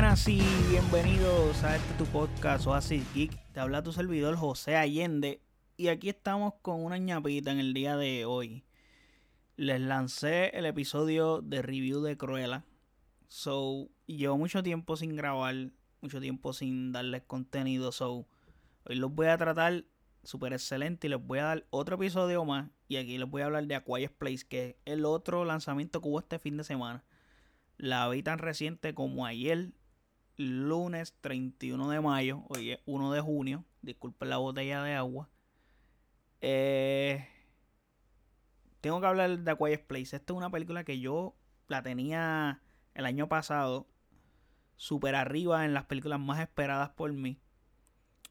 buenas y bienvenidos a este tu podcast Oasis Geek. Te habla tu servidor José Allende y aquí estamos con una ñapita en el día de hoy. Les lancé el episodio de review de Cruella. So, llevo mucho tiempo sin grabar, mucho tiempo sin darles contenido. So, hoy los voy a tratar súper excelente y les voy a dar otro episodio más. Y aquí les voy a hablar de Aquarius Place, que es el otro lanzamiento que hubo este fin de semana. La vi tan reciente como ayer, lunes 31 de mayo, hoy es 1 de junio. Disculpen la botella de agua. Eh, tengo que hablar de Aquarius Place. Esta es una película que yo la tenía el año pasado super arriba en las películas más esperadas por mí.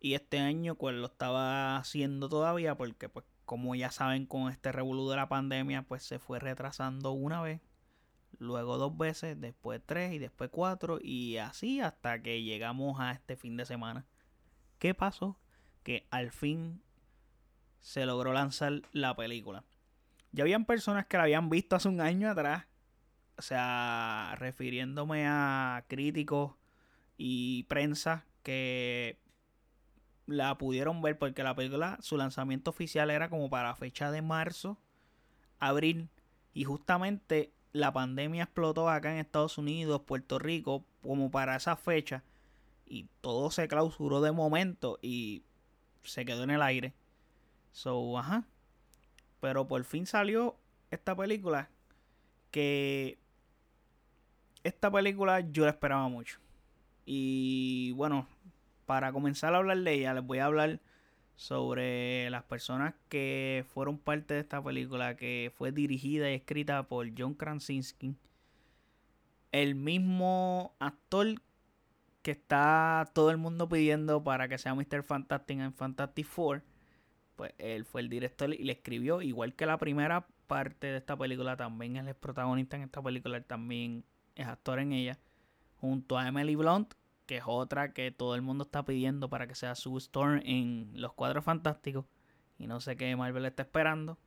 Y este año pues lo estaba haciendo todavía porque pues como ya saben con este revolú de la pandemia pues se fue retrasando una vez luego dos veces, después tres y después cuatro y así hasta que llegamos a este fin de semana. ¿Qué pasó? Que al fin se logró lanzar la película. Ya habían personas que la habían visto hace un año atrás, o sea, refiriéndome a críticos y prensa que la pudieron ver porque la película, su lanzamiento oficial era como para fecha de marzo, abril, y justamente la pandemia explotó acá en Estados Unidos, Puerto Rico, como para esa fecha. Y todo se clausuró de momento y se quedó en el aire. So, ajá. Pero por fin salió esta película que esta película yo la esperaba mucho. Y bueno, para comenzar a hablar de ella, les voy a hablar sobre las personas que fueron parte de esta película que fue dirigida y escrita por John Krasinski. El mismo actor que está todo el mundo pidiendo para que sea Mr. Fantastic en Fantastic Four. Pues él fue el director y le escribió, igual que la primera parte de esta película, también él es protagonista en esta película, él también es actor en ella, junto a Emily Blunt, que es otra que todo el mundo está pidiendo para que sea su Storm en Los Cuadros Fantásticos. Y no sé qué Marvel está esperando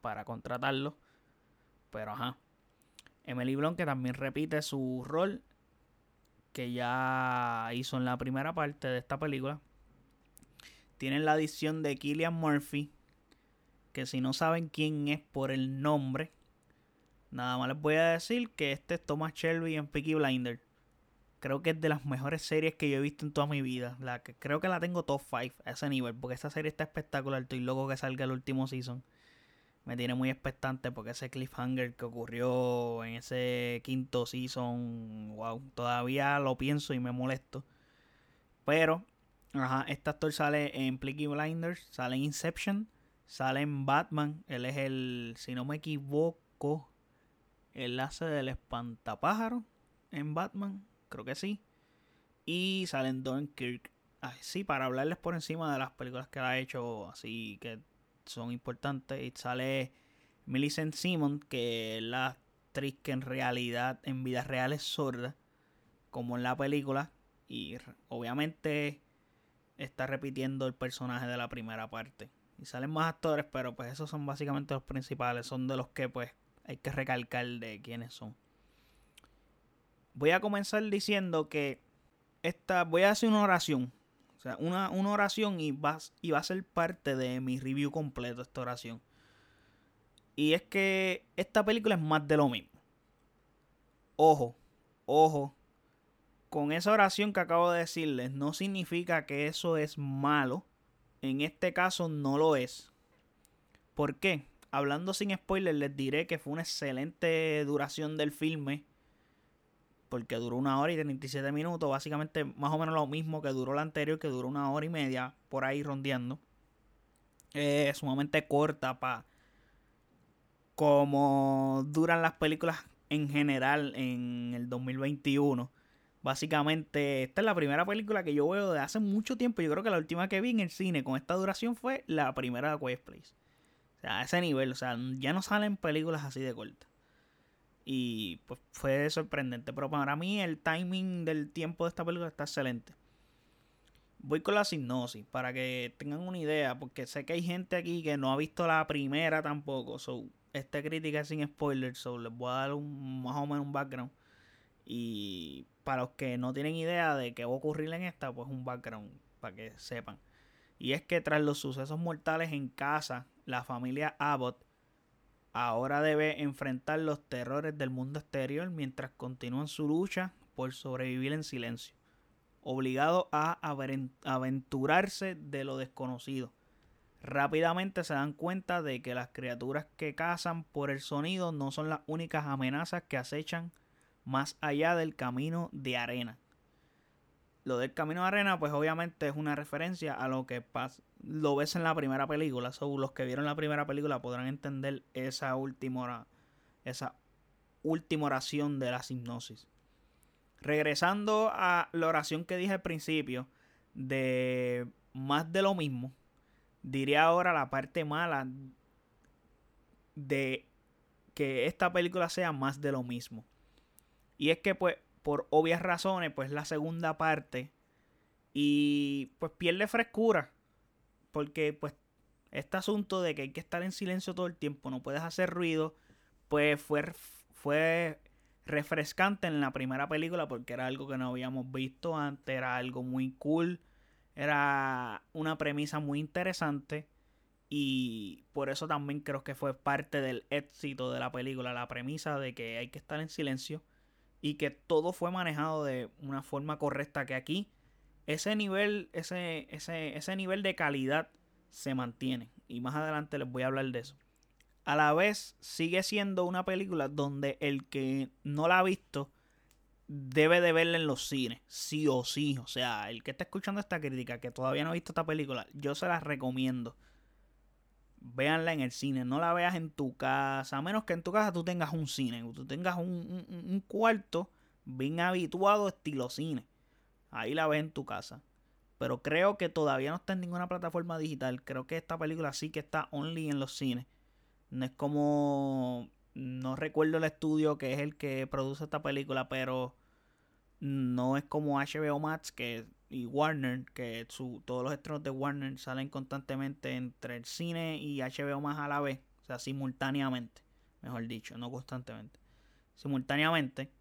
para contratarlo. Pero ajá. Emily Blunt que también repite su rol que ya hizo en la primera parte de esta película. Tienen la adición de Killian Murphy. Que si no saben quién es por el nombre. Nada más les voy a decir que este es Thomas Shelby en Peaky Blinder creo que es de las mejores series que yo he visto en toda mi vida. La que, creo que la tengo top 5 a ese nivel, porque esta serie está espectacular. Estoy loco que salga el último season. Me tiene muy expectante porque ese cliffhanger que ocurrió en ese quinto season, wow, todavía lo pienso y me molesto. Pero, ajá, este actor sale en Plicky Blinders, sale en Inception, sale en Batman. Él es el, si no me equivoco, el hace del espantapájaro en Batman creo que sí. Y salen Dunkirk. Ay, sí, para hablarles por encima de las películas que ha hecho, así que son importantes. Y sale Millicent Simon, que es la actriz que en realidad, en vida real es sorda, como en la película. Y obviamente está repitiendo el personaje de la primera parte. Y salen más actores, pero pues esos son básicamente los principales. Son de los que pues hay que recalcar de quiénes son voy a comenzar diciendo que esta, voy a hacer una oración. O sea, una, oración y va, y va a ser parte de mi review completo esta oración. Y es que esta película es más de lo mismo. Ojo, ojo. Con esa oración que acabo de decirles, no significa que eso es malo. En este caso no lo es. ¿Por qué? Hablando sin spoiler, les diré que fue una excelente duración del filme porque duró una hora y 37 minutos, básicamente más o menos lo mismo que duró la anterior, que duró una hora y media, por ahí rondeando. Es sumamente corta para como duran las películas en general en el 2021. Básicamente, esta es la primera película que yo veo de hace mucho tiempo. Yo creo que la última que vi en el cine con esta duración fue la primera de Quiet Place. O sea, a ese nivel. O sea, ya no salen películas así de cortas. Y pues fue sorprendente. Pero para mí el timing del tiempo de esta película está excelente. Voy con la sinopsis para que tengan una idea. Porque sé que hay gente aquí que no ha visto la primera tampoco. So, esta crítica es sin spoilers. So, les voy a dar un, más o menos un background. Y para los que no tienen idea de qué va a ocurrir en esta, pues un background para que sepan. Y es que tras los sucesos mortales en casa, la familia Abbott ahora debe enfrentar los terrores del mundo exterior mientras continúan su lucha por sobrevivir en silencio, obligado a aventurarse de lo desconocido. Rápidamente se dan cuenta de que las criaturas que cazan por el sonido no son las únicas amenazas que acechan más allá del camino de arena. Lo del camino de arena, pues obviamente es una referencia a lo que pasa, lo ves en la primera película. So, los que vieron la primera película podrán entender esa última, esa última oración de la hipnosis. Regresando a la oración que dije al principio, de más de lo mismo, diría ahora la parte mala de que esta película sea más de lo mismo. Y es que pues por obvias razones, pues la segunda parte. Y pues pierde frescura. Porque pues este asunto de que hay que estar en silencio todo el tiempo, no puedes hacer ruido, pues fue, fue refrescante en la primera película porque era algo que no habíamos visto antes, era algo muy cool, era una premisa muy interesante y por eso también creo que fue parte del éxito de la película, la premisa de que hay que estar en silencio y que todo fue manejado de una forma correcta que aquí ese nivel ese, ese, ese nivel de calidad se mantiene y más adelante les voy a hablar de eso a la vez sigue siendo una película donde el que no la ha visto debe de verla en los cines, sí o sí. O sea, el que está escuchando esta crítica, que todavía no ha visto esta película, yo se la recomiendo véanla en el cine, no la veas en tu casa, a menos que en tu casa tú tengas un cine, tú tengas un, cuarto bien habituado estilo cine. Ahí la ves en tu casa. Pero creo que todavía no está en ninguna plataforma digital. Creo que esta película sí que está only en los cines. No es como. No recuerdo el estudio que es el que produce esta película, pero no es como HBO Max que y Warner, que su, todos los estrenos de Warner salen constantemente entre el cine y HBO más a la vez, o sea, simultáneamente, mejor dicho, no constantemente, simultáneamente.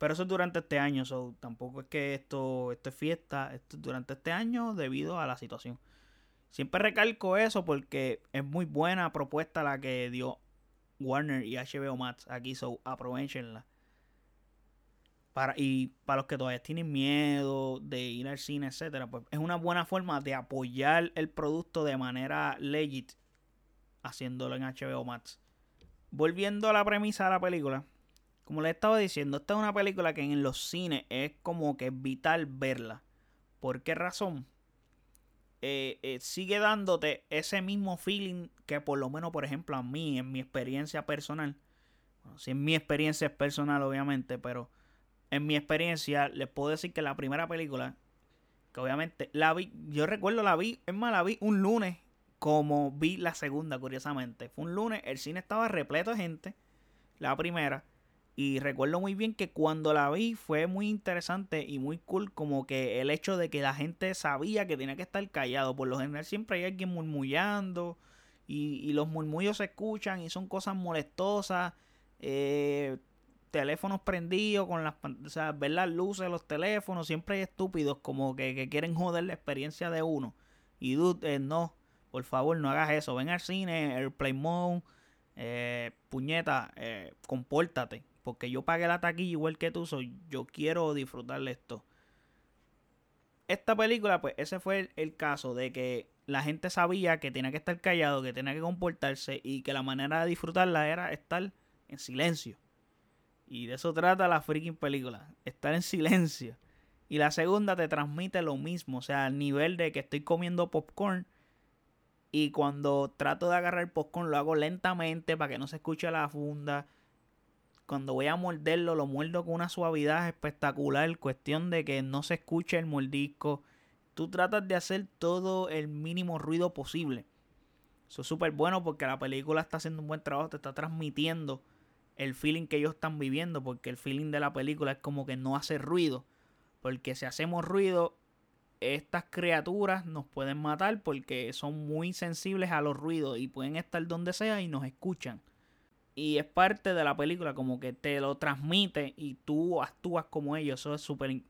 Pero eso es durante este año, so, tampoco es que esto, esto es fiesta, esto es durante este año debido a la situación. Siempre recalco eso porque es muy buena propuesta la que dio Warner y HBO Max aquí, so aprovechenla y para los que todavía tienen miedo de ir al cine, etcétera, pues es una buena forma de apoyar el producto de manera legit haciéndolo en HBO Max. Volviendo a la premisa de la película, como les estaba diciendo, esta es una película que en los cines es como que vital verla. ¿Por qué razón? Eh, eh, sigue dándote ese mismo feeling que por lo menos, por ejemplo, a mí, en mi experiencia personal, bueno, si en mi experiencia es personal, obviamente, pero en mi experiencia, les puedo decir que la primera película, que obviamente la vi, yo recuerdo la vi, es más, la vi un lunes como vi la segunda, curiosamente. Fue un lunes, el cine estaba repleto de gente, la primera. Y recuerdo muy bien que cuando la vi fue muy interesante y muy cool como que el hecho de que la gente sabía que tenía que estar callado. Por lo general siempre hay alguien murmullando y, y los murmullos se escuchan y son cosas molestosas. Eh, teléfonos prendidos, con las, o sea, ver las luces de los teléfonos, siempre hay estúpidos como que, quieren joder la experiencia de uno. Y dude, eh, no, por favor, no hagas eso. Ven al cine, Airplay Mode, eh, puñeta, eh, compórtate. Porque yo pagué la taquilla igual que tú, soy, yo quiero disfrutar de esto. Esta película, pues ese fue el caso de que la gente sabía que tenía que estar callado, que tenía que comportarse y que la manera de disfrutarla era estar en silencio. Y de eso trata la freaking película. Estar en silencio. Y la segunda te transmite lo mismo. O sea, al nivel de que estoy comiendo popcorn. Y cuando trato de agarrar el popcorn lo hago lentamente para que no se escuche la funda. Cuando voy a morderlo, lo muerdo con una suavidad espectacular. Cuestión de que no se escuche el mordisco. Tú tratas de hacer todo el mínimo ruido posible. Eso es súper bueno porque la película está haciendo un buen trabajo. Te está transmitiendo el feeling que ellos están viviendo, porque el feeling de la película es como que no hace ruido, porque si hacemos ruido, estas criaturas nos pueden matar porque son muy sensibles a los ruidos y pueden estar donde sea y nos escuchan. Y es parte de la película, como que te lo transmite y tú actúas como ellos. Eso es súper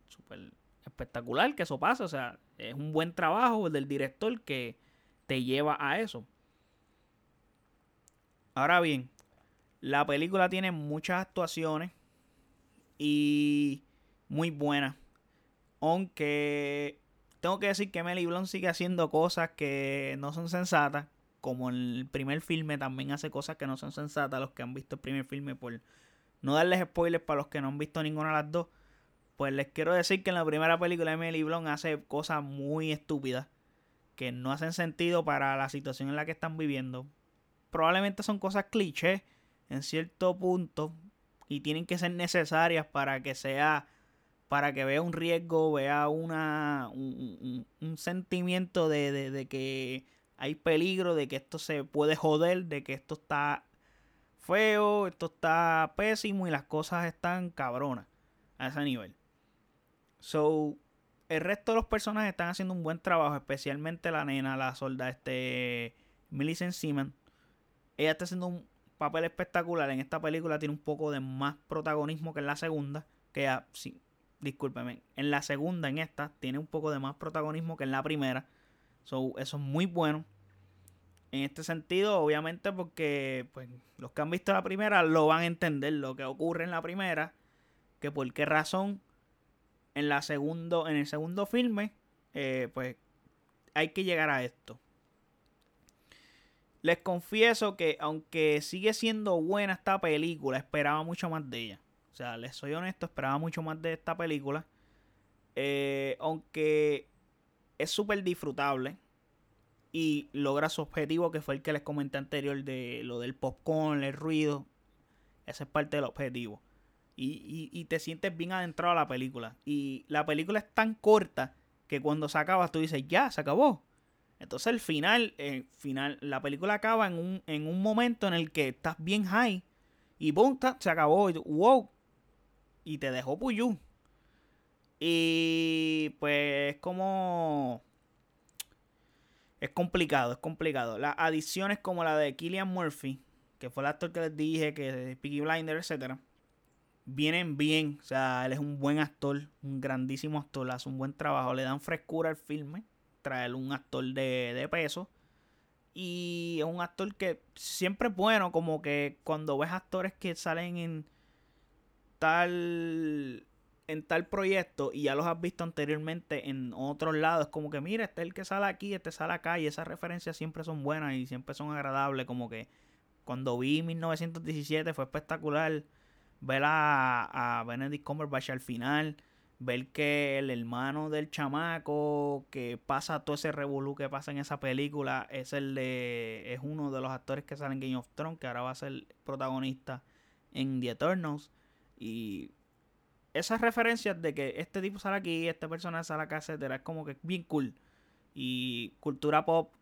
espectacular que eso pase. O sea, es un buen trabajo del director que te lleva a eso. Ahora bien, la película tiene muchas actuaciones y muy buenas. Aunque tengo que decir que Melly Blunt sigue haciendo cosas que no son sensatas. Como en el primer filme también hace cosas que no son sensatas. Los que han visto el primer filme, por no darles spoilers para los que no han visto ninguna de las dos. Pues les quiero decir que en la primera película Emily Blunt hace cosas muy estúpidas. Que no hacen sentido para la situación en la que están viviendo. Probablemente son cosas clichés en cierto punto. Y tienen que ser necesarias para que sea para que vea un riesgo, vea una, un, sentimiento de, de, que hay peligro, de que esto se puede joder, de que esto está feo, esto está pésimo y las cosas están cabronas a ese nivel. So, el resto de los personajes están haciendo un buen trabajo, especialmente la nena, la solda, este, Millicent Simon. Ella está haciendo un papel espectacular. En esta película tiene un poco de más protagonismo que en la segunda. Que ya, sí, discúlpeme, en la segunda, en esta, tiene un poco de más protagonismo que en la primera. So, eso es muy bueno. En este sentido, obviamente, porque pues, los que han visto la primera lo van a entender lo que ocurre en la primera. Que por qué razón en, la segundo, en el segundo filme, eh, pues hay que llegar a esto. Les confieso que aunque sigue siendo buena esta película, esperaba mucho más de ella. O sea, les soy honesto, esperaba mucho más de esta película. Eh, aunque es súper disfrutable y logra su objetivo, que fue el que les comenté anterior de lo del popcorn, el ruido. Ese es parte del objetivo. Y, y, te sientes bien adentrado a la película. Y la película es tan corta que cuando se acaba tú dices, ya, se acabó. Entonces el final, el final, la película acaba en un, en un momento en el que estás bien high. Y boom, se acabó. Y, wow, y te dejó Puyú. Y pues como... Es complicado, es complicado. Las adiciones como la de Killian Murphy, que fue el actor que les dije, que es Peaky Blinder, etc. Vienen bien. O sea, él es un buen actor, un grandísimo actor, hace un buen trabajo. Le dan frescura al filme. Traer un actor de, de peso. Y es un actor que siempre es bueno, como que cuando ves actores que salen en tal en tal proyecto y ya los has visto anteriormente en otros lados, como que mira, este es el que sale aquí, este sale acá y esas referencias siempre son buenas y siempre son agradables, como que cuando vi 1917 fue espectacular ver a, a Benedict Cumberbatch al final, ver que el hermano del chamaco que pasa todo ese revolú que pasa en esa película es el de es uno de los actores que sale en Game of Thrones, que ahora va a ser protagonista en The Eternals y esas referencias de que este tipo sale aquí, esta persona sale acá, etcétera, es como que bien cool. Y cultura pop,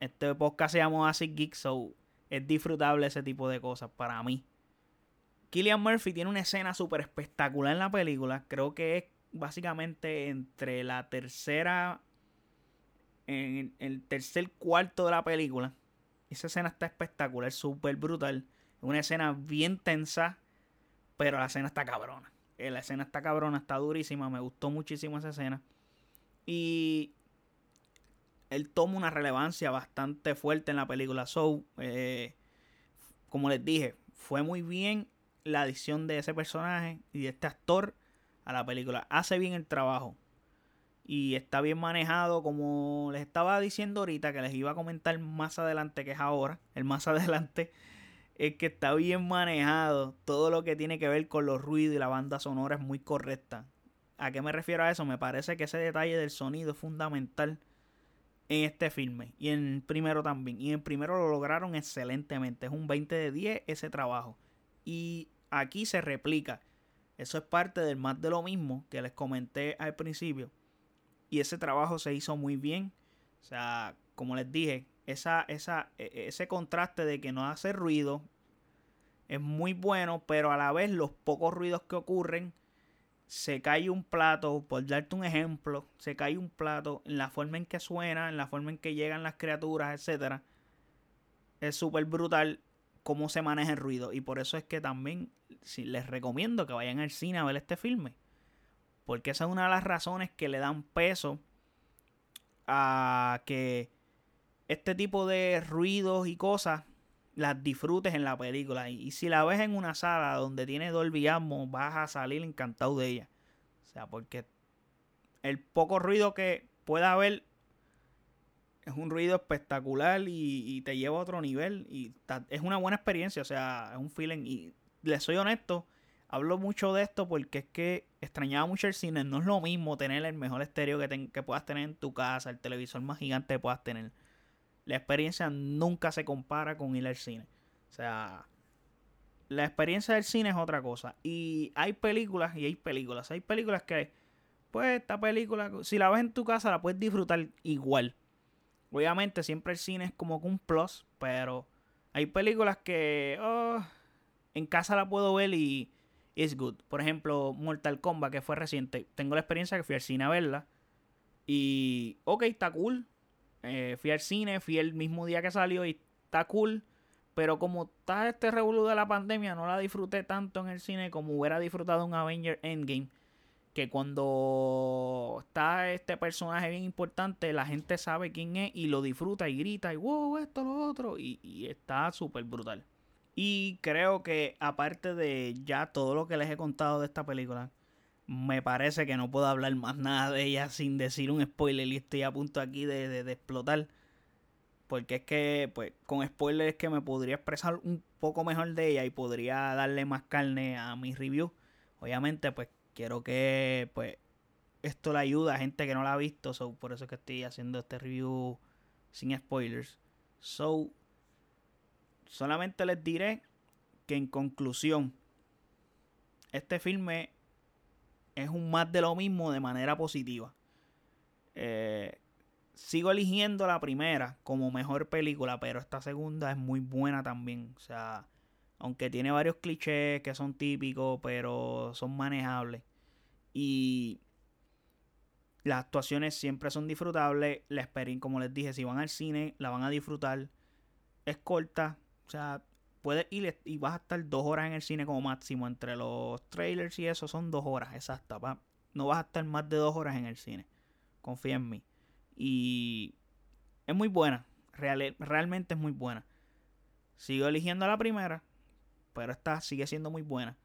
este podcast se llama Acid Geek, so es disfrutable ese tipo de cosas para mí. Killian Murphy tiene una escena súper espectacular en la película. Creo que es básicamente entre la tercera. En el tercer cuarto de la película. Esa escena está espectacular, súper brutal. Es una escena bien tensa pero la escena está cabrona. Eh, la escena está cabrona, está durísima. Me gustó muchísimo esa escena. Y él toma una relevancia bastante fuerte en la película. So, eh, como les dije, fue muy bien la adición de ese personaje y de este actor a la película. Hace bien el trabajo. Y está bien manejado, como les estaba diciendo ahorita, que les iba a comentar más adelante, que es ahora, el más adelante es que está bien manejado. Todo lo que tiene que ver con los ruidos y la banda sonora es muy correcta. ¿A qué me refiero a eso? Me parece que ese detalle del sonido es fundamental en este filme. Y en el primero también. Y en el primero lo lograron excelentemente. Es un 20 de 10 ese trabajo. Y aquí se replica. Eso es parte del más de lo mismo que les comenté al principio. Y ese trabajo se hizo muy bien. O sea, como les dije, esa, esa, e, e, ese contraste de que no hace ruido es muy bueno, pero a la vez los pocos ruidos que ocurren, se cae un plato, por darte un ejemplo, se cae un plato en la forma en que suena, en la forma en que llegan las criaturas, etc. Es súper brutal cómo se maneja el ruido. Y por eso es que también si les recomiendo que vayan al cine a ver este filme. Porque esa es una de las razones que le dan peso a que este tipo de ruidos y cosas las disfrutes en la película. Y, si la ves en una sala donde tiene Dolby Atmos, vas a salir encantado de ella. O sea, porque el poco ruido que pueda haber es un ruido espectacular y, te lleva a otro nivel. Y es una buena experiencia, o sea, es un feeling. Y les soy honesto, hablo mucho de esto porque es que extrañaba mucho el cine. No es lo mismo tener el mejor estéreo que, que puedas tener en tu casa, el televisor más gigante que puedas tener. La experiencia nunca se compara con ir al cine. O sea, la experiencia del cine es otra cosa. Y hay películas y hay películas. Hay películas que, pues, esta película, si la ves en tu casa, la puedes disfrutar igual. Obviamente siempre el cine es como un plus, pero hay películas que oh, en casa la puedo ver y es good. Por ejemplo, Mortal Kombat, que fue reciente. Tengo la experiencia que fui al cine a verla. Y, ok, está cool. Eh, fui al cine, fui el mismo día que salió y está cool. Pero como está este revoludo de la pandemia, no la disfruté tanto en el cine como hubiera disfrutado un Avenger Endgame que cuando está este personaje bien importante, la gente sabe quién es y lo disfruta y grita y wow, esto, lo otro, y, está súper brutal. Y creo que aparte de ya todo lo que les he contado de esta película, me parece que no puedo hablar más nada de ella sin decir un spoiler y estoy a punto aquí de, explotar. Porque es que, pues, con spoilers que me podría expresar un poco mejor de ella y podría darle más carne a mi review. Obviamente, pues, quiero que pues esto le ayuda a gente que no la ha visto. por eso es que estoy haciendo este review sin spoilers. So, solamente les diré que en conclusión, este filme es un más de lo mismo de manera positiva. Eh, sigo eligiendo la primera como mejor película, pero esta segunda es muy buena también. O sea, aunque tiene varios clichés que son típicos, pero son manejables. Y las actuaciones siempre son disfrutables. La experiencia, como les dije, si van al cine, la van a disfrutar. Es corta. O sea, puedes ir y vas a estar dos horas en el cine como máximo. Entre los trailers y eso son dos horas exactas. No vas a estar más de dos horas en el cine. Confía en mí. Y es muy buena. realmente es muy buena. Sigo eligiendo la primera pero esta sigue siendo muy buena.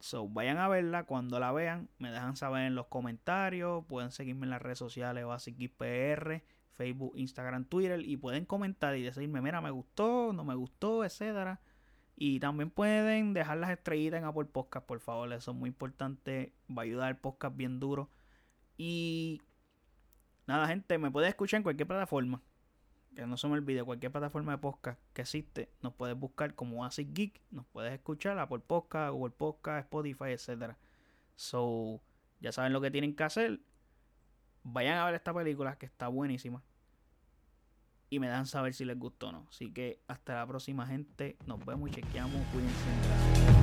So, vayan a verla. Cuando la vean, me dejan saber en los comentarios. Pueden seguirme en las redes sociales BasicXPR, Facebook, Instagram, Twitter. Y pueden comentar y decirme, mira, me gustó, no me gustó, etcétera. Y también pueden dejar las estrellitas en Apple Podcast, por favor. Eso es muy importante. Va a ayudar al podcast bien duro. Y nada, gente, me puede escuchar en cualquier plataforma que no se me olvide, cualquier plataforma de podcast que existe, nos puedes buscar como Acid Geek, nos puedes escuchar por Podcast, Google Podcast, Spotify, etc. So, ya saben lo que tienen que hacer. Vayan a ver esta película que está buenísima. Y me dan saber si les gustó o no. Así que hasta la próxima, gente. Nos vemos y chequeamos. Cuídense.